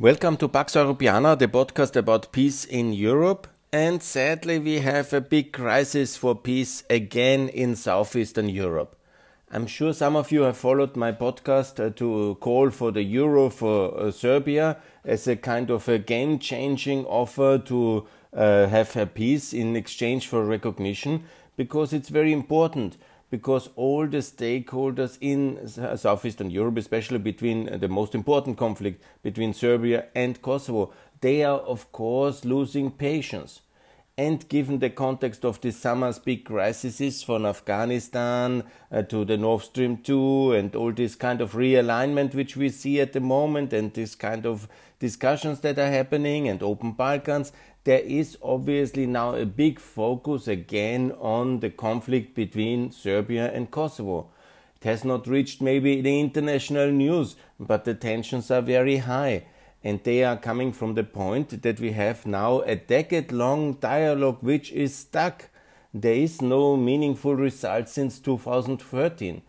Welcome to Pax Europiana, the podcast about peace in Europe. And sadly, we have a big crisis for peace again in southeastern Europe. I'm sure some of you have followed my podcast uh, to call for the euro for uh, Serbia as a kind of a game changing offer to uh, have a peace in exchange for recognition because it's very important because all the stakeholders in southeastern Europe, especially between the most important conflict between Serbia and Kosovo, they are of course losing patience. And given the context of the summer's big crises from Afghanistan uh, to the Nord Stream 2 and all this kind of realignment which we see at the moment and this kind of discussions that are happening and open Balkans, there is obviously now a big focus again on the conflict between Serbia and Kosovo. It has not reached maybe the international news, but the tensions are very high. And they are coming from the point that we have now a decade long dialogue which is stuck. There is no meaningful result since 2013.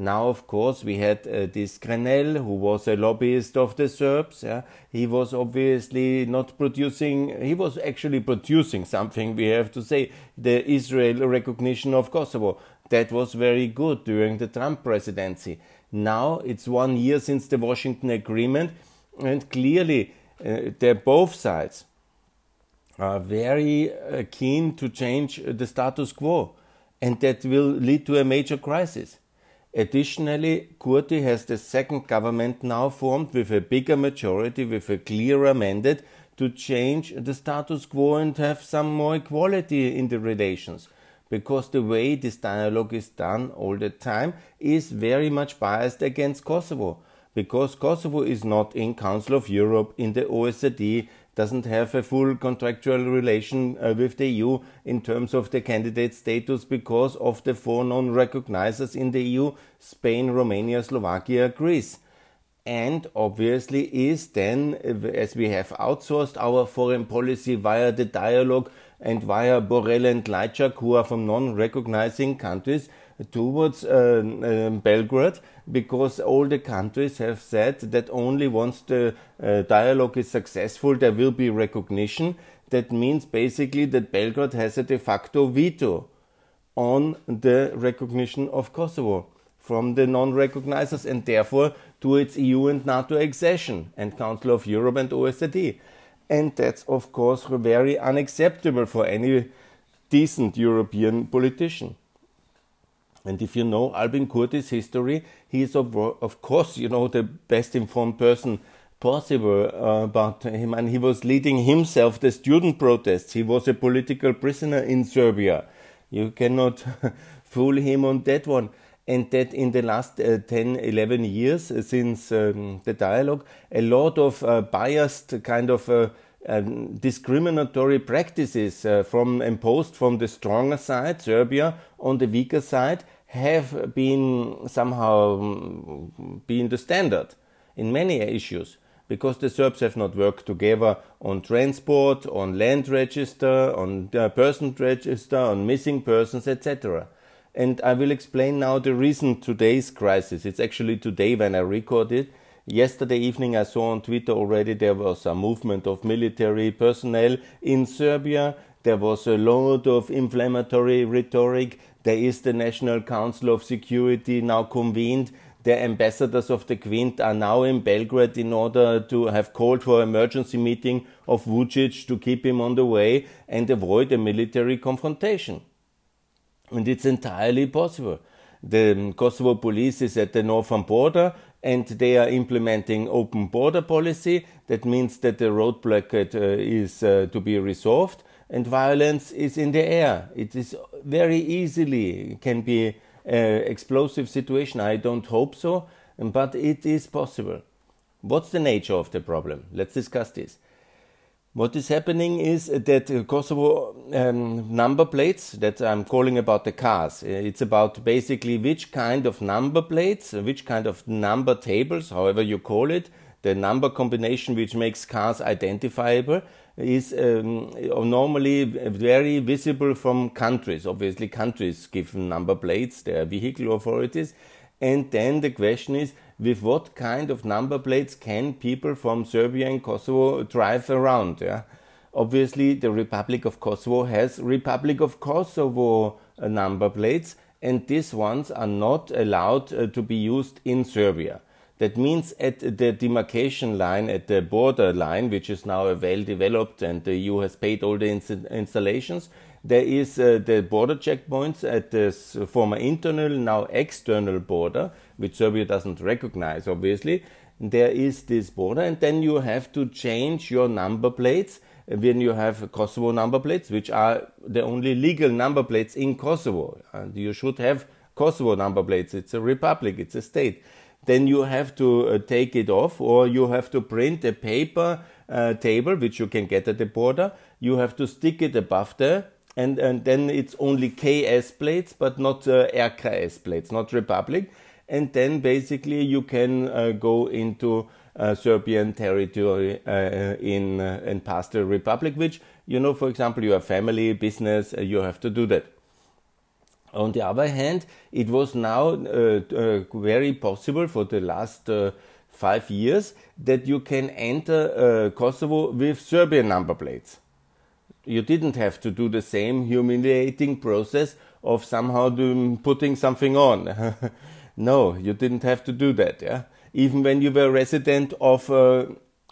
Now, of course, we had uh, this Grenell, who was a lobbyist of the Serbs. Yeah? He was obviously not producing, he was actually producing something, we have to say, the Israel recognition of Kosovo. That was very good during the Trump presidency. Now it's one year since the Washington Agreement, and clearly, uh, both sides are very uh, keen to change the status quo, and that will lead to a major crisis. Additionally, Kurti has the second government now formed with a bigger majority, with a clearer mandate to change the status quo and have some more equality in the relations. Because the way this dialogue is done all the time is very much biased against Kosovo. Because Kosovo is not in Council of Europe, in the OSCE, doesn't have a full contractual relation uh, with the EU in terms of the candidate status because of the four non recognizers in the EU Spain, Romania, Slovakia, Greece. And obviously, is then, as we have outsourced our foreign policy via the dialogue and via Borrell and Lajčák, who are from non recognizing countries, towards uh, uh, Belgrade because all the countries have said that only once the uh, dialogue is successful there will be recognition. That means basically that Belgrade has a de facto veto on the recognition of Kosovo from the non-recognizers and therefore to its EU and NATO accession and Council of Europe and OSCE. And that's of course very unacceptable for any decent European politician. And if you know Albin Kurti's history, he is of, of course, you know, the best informed person possible uh, about him. And he was leading himself the student protests. He was a political prisoner in Serbia. You cannot fool him on that one. And that in the last uh, 10, 11 years uh, since um, the dialogue, a lot of uh, biased kind of um, discriminatory practices uh, from imposed from the stronger side, Serbia, on the weaker side, have been somehow um, been the standard in many issues because the Serbs have not worked together on transport, on land register, on uh, person register, on missing persons, etc. And I will explain now the reason today's crisis. It's actually today when I record it Yesterday evening, I saw on Twitter already there was a movement of military personnel in Serbia. There was a lot of inflammatory rhetoric. There is the National Council of Security now convened. The ambassadors of the Quint are now in Belgrade in order to have called for emergency meeting of Vucic to keep him on the way and avoid a military confrontation. And it's entirely possible. The Kosovo police is at the northern border and they are implementing open border policy. That means that the road blockade uh, is uh, to be resolved and violence is in the air. It is very easily can be an explosive situation. I don't hope so, but it is possible. What's the nature of the problem? Let's discuss this. What is happening is that Kosovo um, number plates that I'm calling about the cars. It's about basically which kind of number plates, which kind of number tables, however you call it, the number combination which makes cars identifiable is um, normally very visible from countries. Obviously, countries give number plates, their vehicle authorities. And then the question is with what kind of number plates can people from Serbia and Kosovo drive around. Yeah? Obviously, the Republic of Kosovo has Republic of Kosovo uh, number plates, and these ones are not allowed uh, to be used in Serbia. That means at the demarcation line, at the border line, which is now a well developed and the EU has paid all the ins- installations, there is uh, the border checkpoints at this former internal, now external border, which Serbia doesn't recognize, obviously. There is this border, and then you have to change your number plates when you have Kosovo number plates, which are the only legal number plates in Kosovo. And you should have Kosovo number plates. It's a republic, it's a state then you have to uh, take it off or you have to print a paper uh, table which you can get at the border you have to stick it above there and, and then it's only KS plates but not uh, RKS plates not Republic and then basically you can uh, go into uh, Serbian territory uh, in and pass the Republic which you know for example you have family business you have to do that on the other hand, it was now uh, uh, very possible for the last uh, five years that you can enter uh, Kosovo with Serbian number plates. You didn't have to do the same humiliating process of somehow doing, putting something on. no, you didn't have to do that. Yeah, even when you were resident of uh,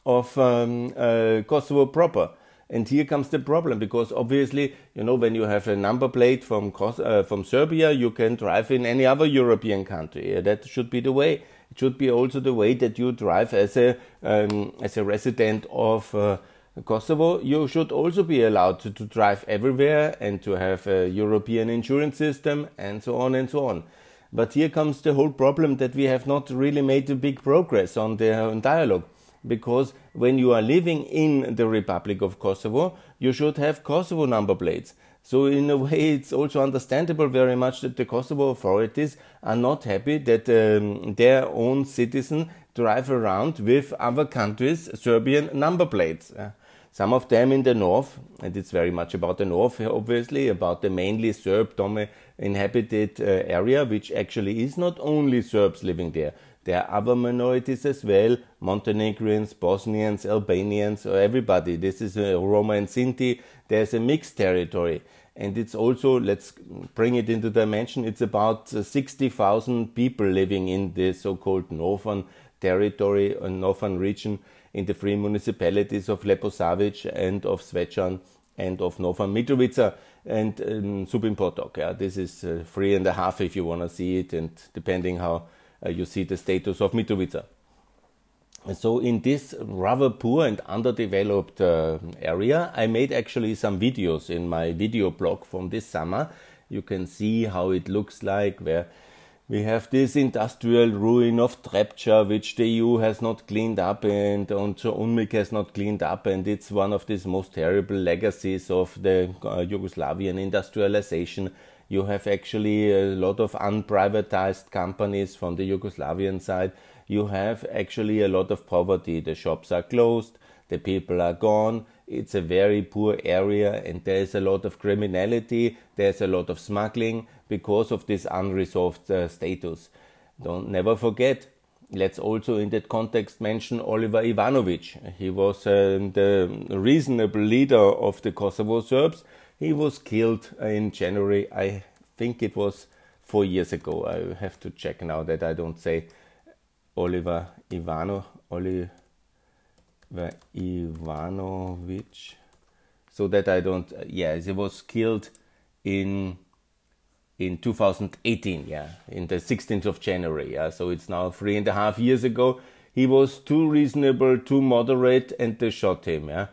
of um, uh, Kosovo proper and here comes the problem because obviously, you know, when you have a number plate from uh, from Serbia, you can drive in any other European country. That should be the way. It should be also the way that you drive as a um, as a resident of uh, Kosovo. You should also be allowed to, to drive everywhere and to have a European insurance system and so on and so on. But here comes the whole problem that we have not really made a big progress on the dialogue because when you are living in the Republic of Kosovo, you should have Kosovo number plates. So, in a way, it's also understandable very much that the Kosovo authorities are not happy that um, their own citizens drive around with other countries' Serbian number plates. Uh, some of them in the north, and it's very much about the north, obviously, about the mainly Serb inhabited uh, area, which actually is not only Serbs living there. There are other minorities as well Montenegrins, Bosnians, Albanians, or everybody. This is a Roma and Sinti. There's a mixed territory. And it's also, let's bring it into dimension, it's about uh, 60,000 people living in the so called northern territory, or uh, northern region, in the three municipalities of Leposavic and of Zvečan and of Northern Mitrovica and um, Zubin Potok. Yeah, this is uh, three and a half if you want to see it, and depending how uh, you see the status of Mitrovica. And So in this rather poor and underdeveloped uh, area, I made actually some videos in my video blog from this summer. You can see how it looks like where we have this industrial ruin of Trepča, which the EU has not cleaned up and also UNMIK has not cleaned up. And it's one of these most terrible legacies of the uh, Yugoslavian industrialization you have actually a lot of unprivatized companies from the Yugoslavian side. You have actually a lot of poverty. The shops are closed, the people are gone. It's a very poor area, and there is a lot of criminality. There's a lot of smuggling because of this unresolved uh, status. Don't never forget. Let's also, in that context, mention Oliver Ivanovic. He was uh, the reasonable leader of the Kosovo Serbs he was killed in January. I think it was four years ago. I have to check now that I don't say Oliver Ivano, Oliver Ivanovic, so that I don't. Yeah, he was killed in in 2018. Yeah, in the 16th of January. Yeah, so it's now three and a half years ago. He was too reasonable, too moderate, and they shot him. Yeah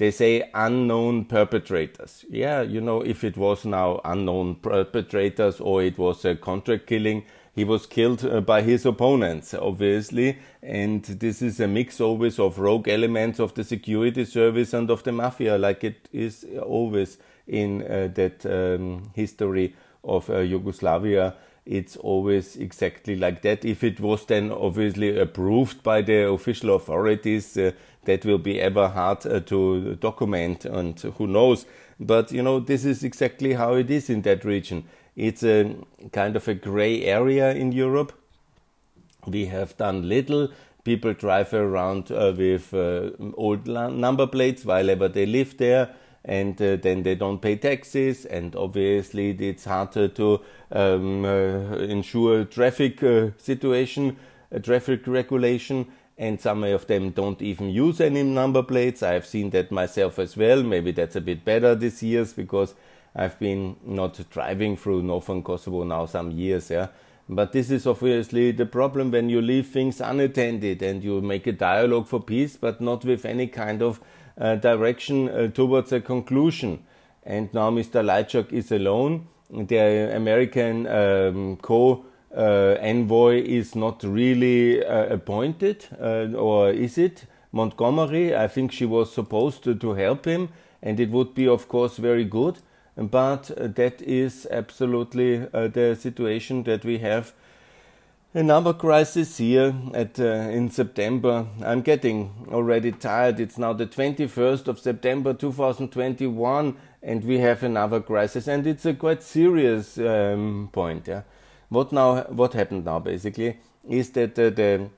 they say unknown perpetrators. Yeah, you know, if it was now unknown perpetrators or it was a contract killing, he was killed uh, by his opponents, obviously. And this is a mix always of rogue elements of the security service and of the mafia, like it is always in uh, that um, history of uh, Yugoslavia it's always exactly like that. If it was then obviously approved by the official authorities, uh, that will be ever hard uh, to document, and who knows. But you know, this is exactly how it is in that region. It's a kind of a gray area in Europe. We have done little. People drive around uh, with uh, old number plates while ever they live there and uh, then they don't pay taxes and obviously it's harder to um, uh, ensure traffic uh, situation traffic regulation and some of them don't even use any number plates. I've seen that myself as well. Maybe that's a bit better this years because i've been not driving through northern kosovo now some years yeah. But this is obviously the problem when you leave things unattended and you make a dialogue for peace but not with any kind of uh, direction uh, towards a conclusion. And now Mr. Lajcak is alone. The American um, co uh, envoy is not really appointed, or is it? Montgomery, I think she was supposed to, to help him, and it would be, of course, very good. But that is absolutely the situation that we have Another crisis here at uh, in September. I'm getting already tired. It's now the 21st of September 2021, and we have another crisis, and it's a quite serious um, point. Yeah, what now? What happened now? Basically, is that uh, the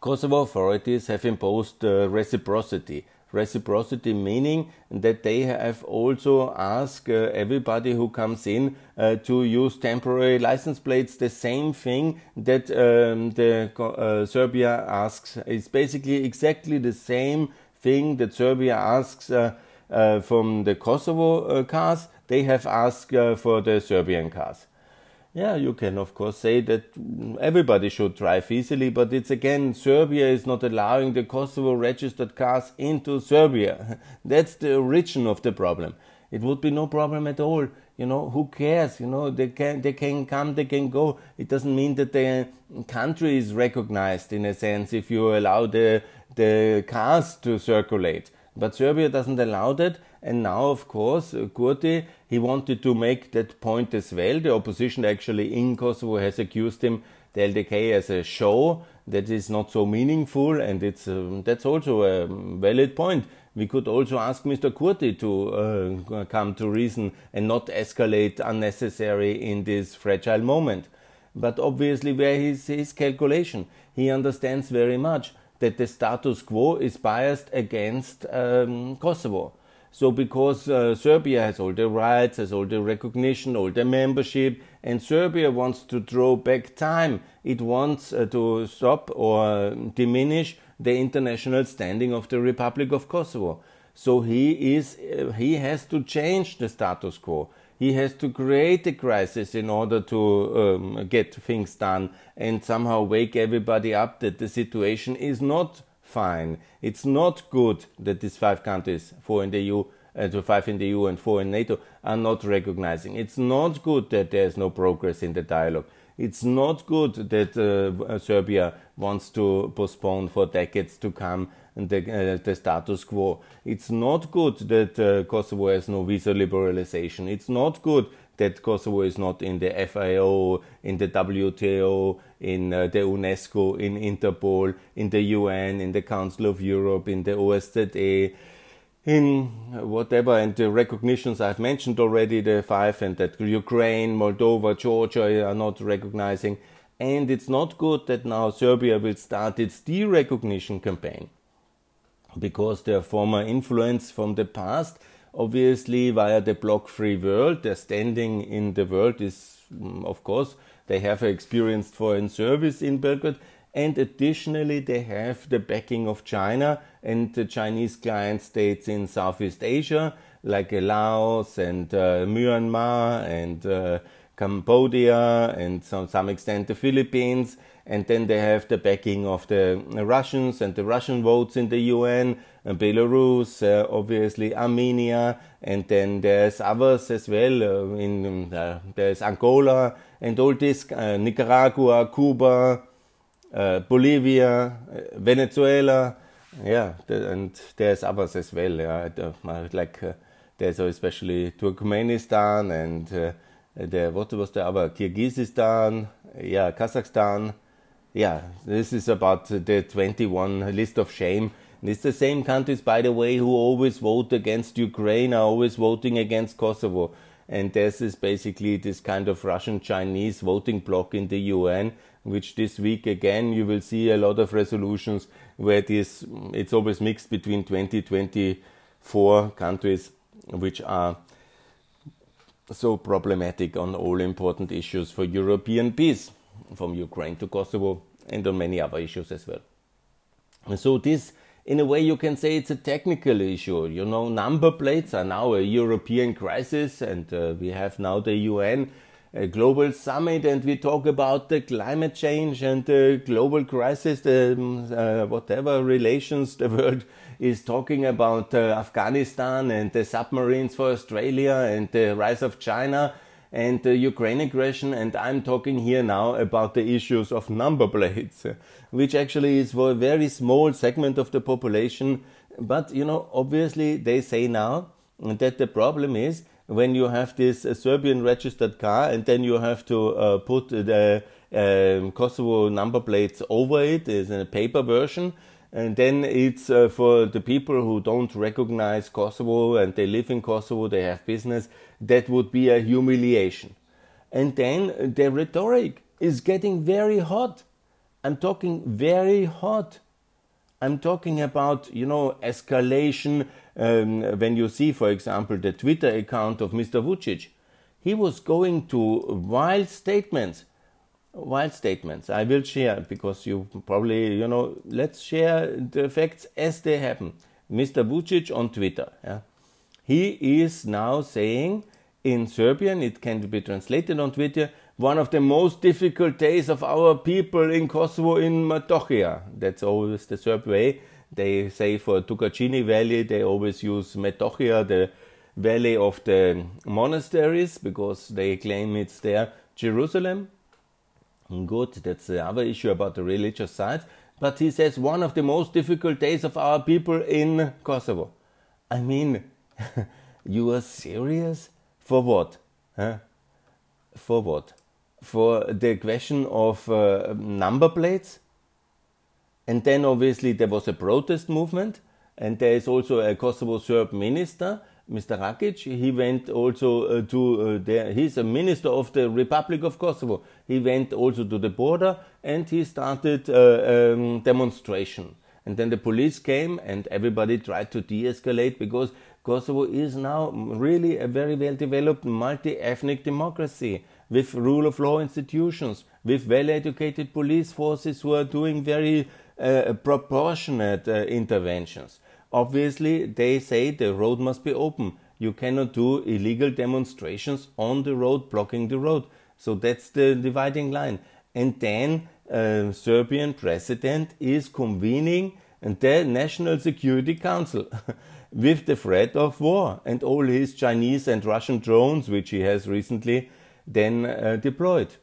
Kosovo authorities have imposed uh, reciprocity reciprocity, meaning that they have also asked uh, everybody who comes in uh, to use temporary license plates. The same thing that um, the uh, Serbia asks. It's basically exactly the same thing that Serbia asks uh, uh, from the Kosovo uh, cars. They have asked for the Serbian cars. Yeah, you can of course say that mm, everybody should drive easily, but it's again, Serbia is not allowing the Kosovo registered cars into Serbia. That's the origin of the problem. It would be no problem at all. You know, who cares? You know, they can they can come, they can go. It doesn't mean that the country is recognized in a sense if you allow the the cars to circulate. But Serbia doesn't allow that, and now, of course, Kurti he wanted to make that point as well. The opposition actually in Kosovo has accused him, the LDK, as a show that is not so meaningful, and it's um, that's also a valid point. We could also ask Mr. Kurti to uh, come to reason and not escalate unnecessary in this fragile moment. But obviously, where is his calculation? He understands very much that the status quo is biased against um, Kosovo. So because uh, Serbia has all the rights, has all the recognition, all the membership, and Serbia wants to draw back time, it wants uh, to stop or diminish the international standing of the Republic of Kosovo. So he is uh, he has to change the status quo. He has to create a crisis in order to um, get things done and somehow wake everybody up that the situation is not fine. It's not good that these five countries, four in the EU, uh, five in the EU and four in NATO, are not recognizing. It's not good that there's no progress in the dialogue. It's not good that uh, Serbia wants to postpone for decades to come the, uh, the status quo. It's not good that uh, Kosovo has no visa liberalization. It's not good that Kosovo is not in the FAO, in the WTO, in uh, the UNESCO, in Interpol, in the UN, in the Council of Europe, in the OSZE, in whatever, and the recognitions I've mentioned already, the five, and that Ukraine, Moldova, Georgia are not recognizing. And it's not good that now Serbia will start its de recognition campaign because their former influence from the past obviously via the block free world their standing in the world is mm, of course they have experienced foreign service in belgrade. And additionally they have the backing of china and the chinese client states in southeast asia like laos and uh, myanmar and uh, cambodia and to some extent the philippines and then they have the backing of the Russians and the Russian votes in the UN, and Belarus, uh, obviously Armenia, and then there's others as well. Uh, in uh, there's Angola and all this, uh, Nicaragua, Cuba, uh, Bolivia, uh, Venezuela, yeah, the, and there's others as well. Yeah, like there's especially Turkmenistan and the what was the other Kyrgyzstan, yeah, Kazakhstan yeah, this is about the 21 list of shame. And it's the same countries, by the way, who always vote against Ukraine are always voting against Kosovo. And this is basically this kind of Russian Chinese voting bloc in the UN, which this week again you will see a lot of resolutions where this it's always mixed between 20, 24 countries which are so problematic on all important issues for European peace, from Ukraine to Kosovo and on many other issues as well. And so this in a way you can say it's a technical issue. You know, number plates are now a European crisis, and uh, we have now the UN uh, global summit, and we talk about the climate change and the global crisis, the um, uh, whatever relations the world is talking about uh, Afghanistan and the submarines for Australia and the rise of China and the Ukraine aggression, and I'm talking here now about the issues of number plates, which actually is for a very small segment of the population. But you know, obviously, they say now that the problem is when you have this uh, Serbian registered car and then you have to uh, put the uh, Kosovo number plates over it is a paper version and then it's uh, for the people who don't recognize Kosovo and they live in Kosovo, they have business, that would be a humiliation. And then the rhetoric is getting very hot. I'm talking very hot. I'm talking about, you know, escalation. Um, when you see, for example, the Twitter account of Mr. Vucic, he was going to wild statements wild statements I will share because you probably, you know, let's share the facts as they happen. Mr. Vucic on Twitter, yeah, he is now saying in Serbian, it can be translated on Twitter, one of the most difficult days of our people in Kosovo in Metohija. That's always the Serb way. They say for Dukagjini Valley, they always use Metohija, the valley of the monasteries, because they claim it's their Jerusalem Good, that's the other issue about the religious side. But he says one of the most difficult days of our people in Kosovo. I mean, you are serious? For what? Huh? For what? For the question of uh, number plates? And then obviously there was a protest movement, and there is also a Kosovo Serb minister Mr. Rakic, he went also uh, to uh, there. He's a minister of the Republic of Kosovo. He went also to the border and he started uh, um, demonstration. And then the police came and everybody tried to de-escalate because Kosovo is now really a very well developed multi-ethnic democracy with rule of law institutions, with well-educated police forces who are doing very uh, proportionate uh, interventions. Obviously, they say the road must be open. You cannot do illegal demonstrations on the road, blocking the road. So that's the dividing line. And then uh, Serbian president is convening the National Security Council with the threat of war and all his Chinese and Russian drones, which he has recently then uh, deployed.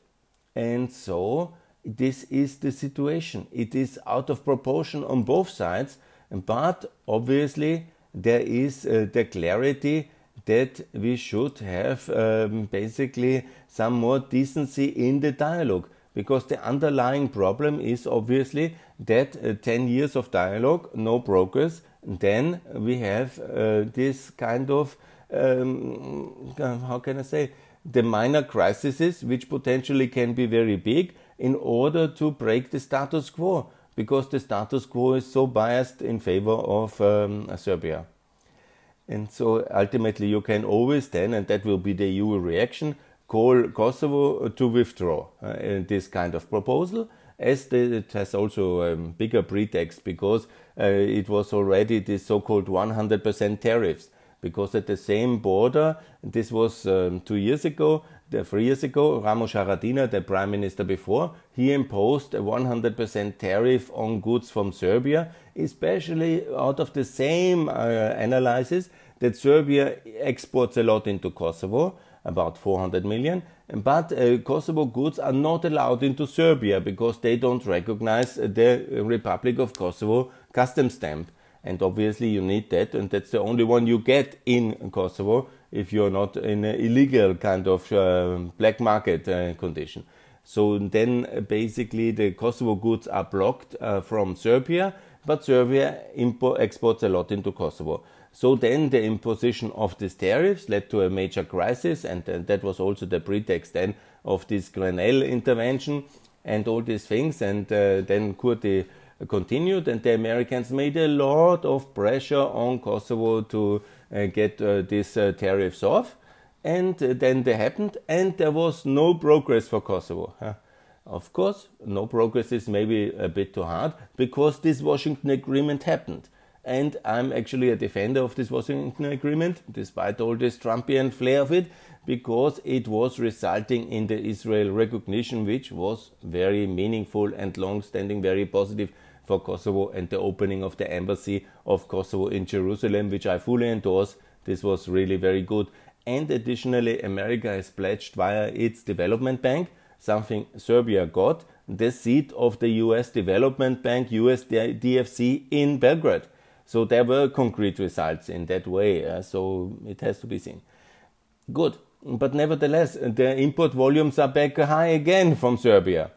And so this is the situation. It is out of proportion on both sides but obviously, there is uh, the clarity that we should have um, basically some more decency in the dialogue. Because the underlying problem is obviously that uh, 10 years of dialogue, no progress, then we have uh, this kind of, um, how can I say, the minor crises which potentially can be very big in order to break the status quo because the status quo is so biased in favor of um, Serbia. And so ultimately, you can always then, and that will be the EU reaction, call Kosovo to withdraw uh, this kind of proposal, as the, it has also a um, bigger pretext because uh, it was already this so called 100% tariffs. Because at the same border, this was um, two years ago, three years ago, Ramush Haradinaj, the prime minister before, he imposed a 100% tariff on goods from Serbia, especially out of the same uh, analysis that Serbia exports a lot into Kosovo, about 400 million, but uh, Kosovo goods are not allowed into Serbia because they don't recognize the Republic of Kosovo custom stamp. And obviously, you need that, and that's the only one you get in Kosovo if you're not in an illegal kind of uh, black market uh, condition. So then uh, basically the Kosovo goods are blocked uh, from Serbia, but Serbia impo- exports a lot into Kosovo. So then the imposition of these tariffs led to a major crisis, and that was also the pretext then of this Grenell intervention. and all these things. And uh, then Kurti continued, and the Americans made a lot of pressure on Kosovo to get uh, these uh, tariffs off. And then they happened, and there was no progress for Kosovo. Of course, no progress is maybe a bit too hard because this Washington Agreement happened. And I'm actually a defender of this Washington Agreement, despite all this Trumpian flair of it, because it was resulting in the Israel recognition, which was very meaningful and long standing, very positive for Kosovo, and the opening of the embassy of Kosovo in Jerusalem, which I fully endorse. This was really very good. And additionally, America has pledged via its development bank something Serbia got, the seat of the US Development Bank, US DFC in Belgrade. So there were concrete results in that way. Uh, so it has to be seen. Good. But nevertheless, the import volumes are back high again from Serbia.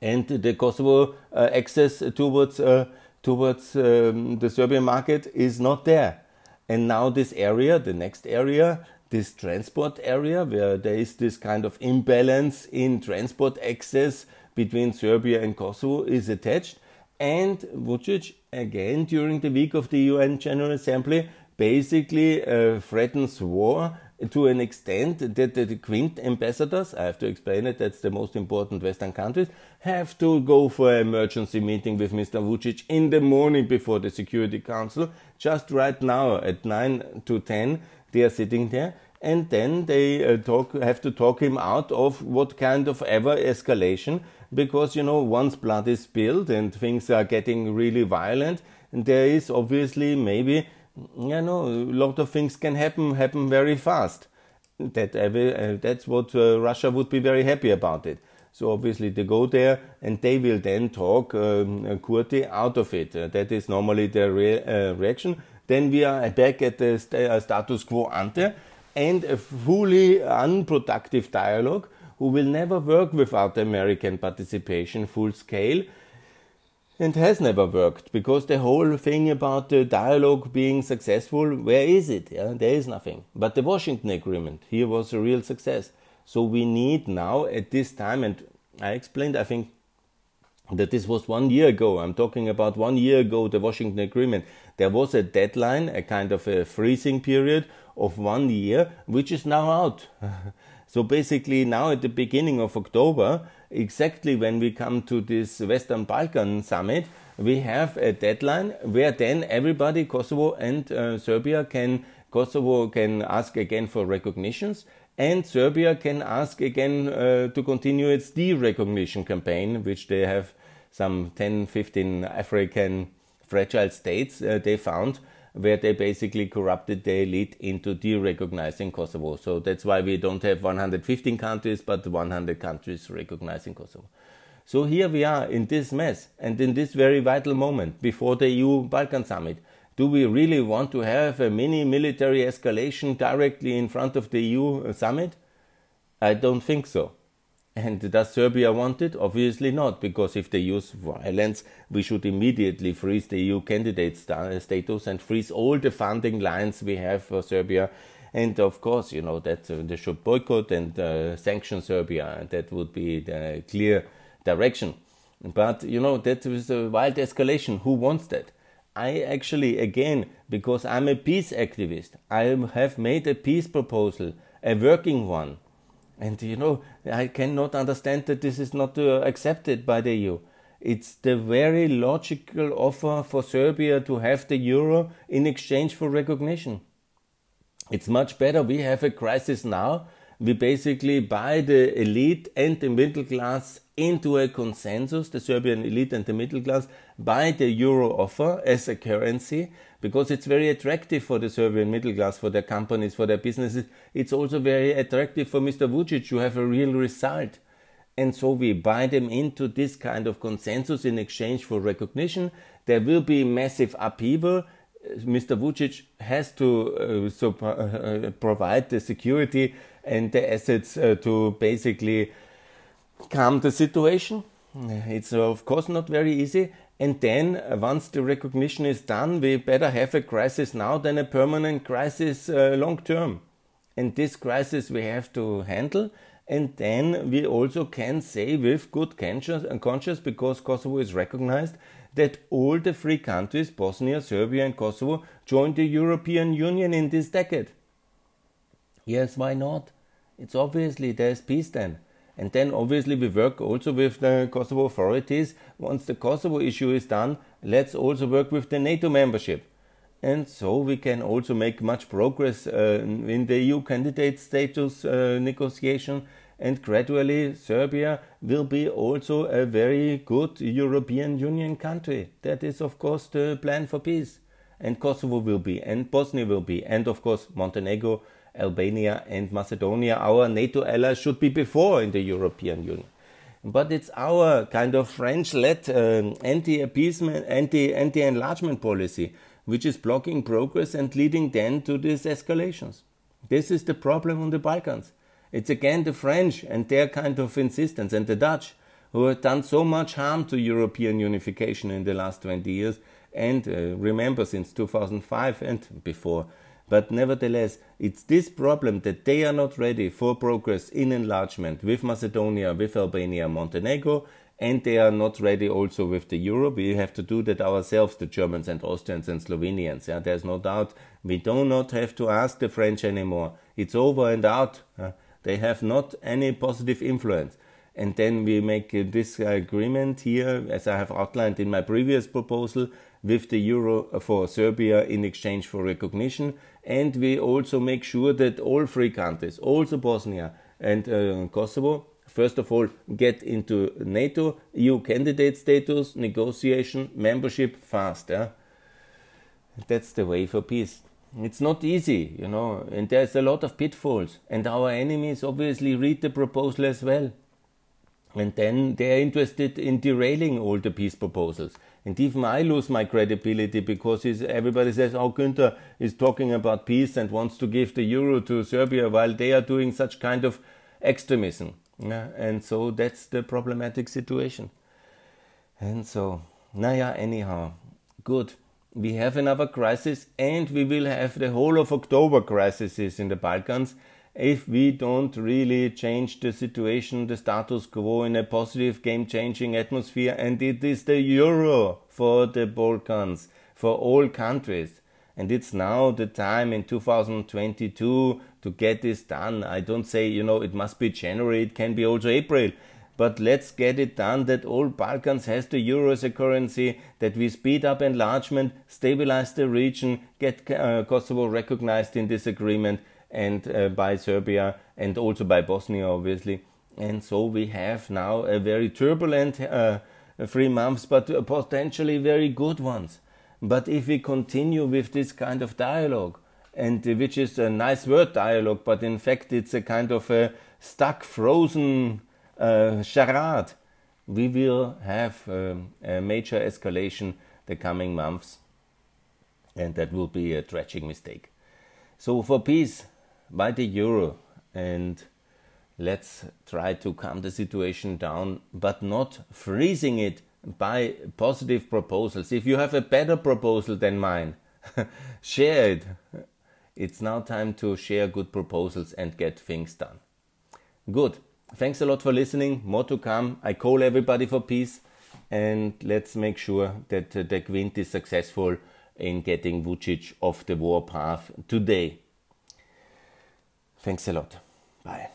And the Kosovo uh, access towards, uh, towards um, the Serbian market is not there. And now this area, the next area, this transport area where there is this kind of imbalance in transport access between Serbia and Kosovo is attached. And Vucic, again during the week of the UN General Assembly, basically uh, threatens war to an extent that the Quint ambassadors, I have to explain it, that's the most important Western countries, have to go for an emergency meeting with Mr. Vucic in the morning before the Security Council. Just right now at 9 to 10, they are sitting there and then they uh, talk, have to talk him out of what kind of ever escalation because you know once blood is spilled and things are getting really violent and there is obviously maybe you know a lot of things can happen happen very fast. That uh, that's what uh, Russia would be very happy about it. So obviously they go there and they will then talk um, Kurti out of it. Uh, that is normally the re- uh, reaction. Then we are back at the st- uh, status quo ante and a fully unproductive dialogue who will never work without American participation full scale and has never worked because the whole thing about the dialogue being successful, where is it? Yeah, there is nothing. But the Washington Agreement here was a real success. So we need now at this time, and I explained, I think, that this was one year ago. I'm talking about one year ago, the Washington Agreement. There was a deadline, a kind of a freezing period of one year, which is now out. so basically, now at the beginning of October, exactly when we come to this Western Balkan summit, we have a deadline where then everybody, Kosovo and uh, Serbia, can Kosovo can ask again for recognitions, and Serbia can ask again uh, to continue its de-recognition campaign, which they have some 10, 15 African fragile states uh, they found where they basically corrupted the elite into de-recognizing Kosovo. So that's why we don't have 115 countries, but 100 countries recognizing Kosovo. So here we are in this mess and in this very vital moment before the EU Balkan summit. Do we really want to have a mini military escalation directly in front of the EU summit? I don't think so. And does Serbia want it? Obviously not, because if they use violence, we should immediately freeze the EU candidate status and freeze all the funding lines we have for Serbia. And of course, you know, that uh, they should boycott and uh, sanction Serbia. And that would be the clear direction. But, you know, that is a wild escalation. Who wants that? I actually, again, because I'm a peace activist, I have made a peace proposal, a working one and you know, I cannot understand that this is not uh, accepted by the EU. It's the very logical offer for Serbia to have the euro in exchange for recognition. It's much better. We have a crisis now. We basically buy the elite and the middle class into a consensus, the Serbian elite and the middle class, buy the euro offer as a currency because it's very attractive for the Serbian middle class, for their companies, for their businesses. It's also very attractive for Mr. Vucic to have a real result. And so we buy them into this kind of consensus in exchange for recognition. There will be massive upheaval. Mr. Vucic has to uh, so, uh, provide the security and the assets uh, to basically calm the situation. It's of course not very easy, and then, uh, once the recognition is done, we better have a crisis now than a permanent crisis uh, long term. And this crisis we have to handle. And then we also can say with good conscience, because Kosovo is recognized, that all the three countries, Bosnia, Serbia, and Kosovo, joined the European Union in this decade. Yes, why not? It's obviously there's peace then. And then obviously we work also with the Kosovo authorities. Once the Kosovo issue is done, let's also work with the NATO membership. And so we can also make much progress uh, in the EU candidate status uh, negotiation. And gradually, Serbia will be also a very good European Union country. That is, of course, the plan for peace. And Kosovo will be, and Bosnia will be, and of course, Montenegro Albania and Macedonia, our NATO allies, should be before in the European Union. But it's our kind of French-led uh, anti-appeasement, anti, anti-enlargement policy, which is blocking progress and leading then to these escalations. This is the problem on the Balkans. It's again the French and their kind of insistence, and the Dutch, who have done so much harm to European unification in the last 20 years, and uh, remember since 2005 and before but nevertheless, it's this problem that they are not ready for progress in enlargement with Macedonia, with Albania, Montenegro, and they are not ready also with the euro. We have to do that ourselves, the Germans and Austrians and Slovenians. Yeah, there's no doubt. We do not have to ask the French anymore. It's over and out. They have not any positive influence. And then we make this agreement here, as I have outlined in my previous proposal, with the euro for Serbia in exchange for recognition and we also make sure that all three countries, also Bosnia and uh, Kosovo, first of all get into NATO, EU candidate status, negotiation, membership fast. Yeah? That's the way for peace. It's not easy, you know, and there's a lot of pitfalls, and our enemies obviously read the proposal as well. And then they're interested in derailing all the peace proposals. And even I lose my credibility because everybody says, oh, Günther is talking about peace and wants to give the euro to Serbia while they are doing such kind of extremism. Yeah, and so that's the problematic situation. And so, naja, anyhow, good. We have another crisis and we will have the whole of October crises in the Balkans if we don't really change the situation, the status quo in a positive game changing atmosphere, and it is the euro for the Balkans, for all countries. And it's now the time in 2022 to get this done. I don't say, you know, it must be January, it can be also April. But let's get it done that all Balkans has the euro as a currency, that we speed up enlargement, stabilize the region, get uh, Kosovo recognized in this agreement, and uh, by Serbia and also by Bosnia, obviously. And so we have now a very turbulent uh, three months, but potentially very good ones. But if we continue with this kind of dialogue, and uh, which is a nice word dialogue, but in fact it's a kind of a stuck, frozen uh, charade, we will have um, a major escalation the coming months, and that will be a tragic mistake. So for peace, by the euro and let's try to calm the situation down, but not freezing it by positive proposals. If you have a better proposal than mine, share it. It's now time to share good proposals and get things done. Good. Thanks a lot for listening. More to come. I call everybody for peace and let's make sure that uh, the Quint is successful in getting Vucic off the war path today. Thanks a lot. Bye.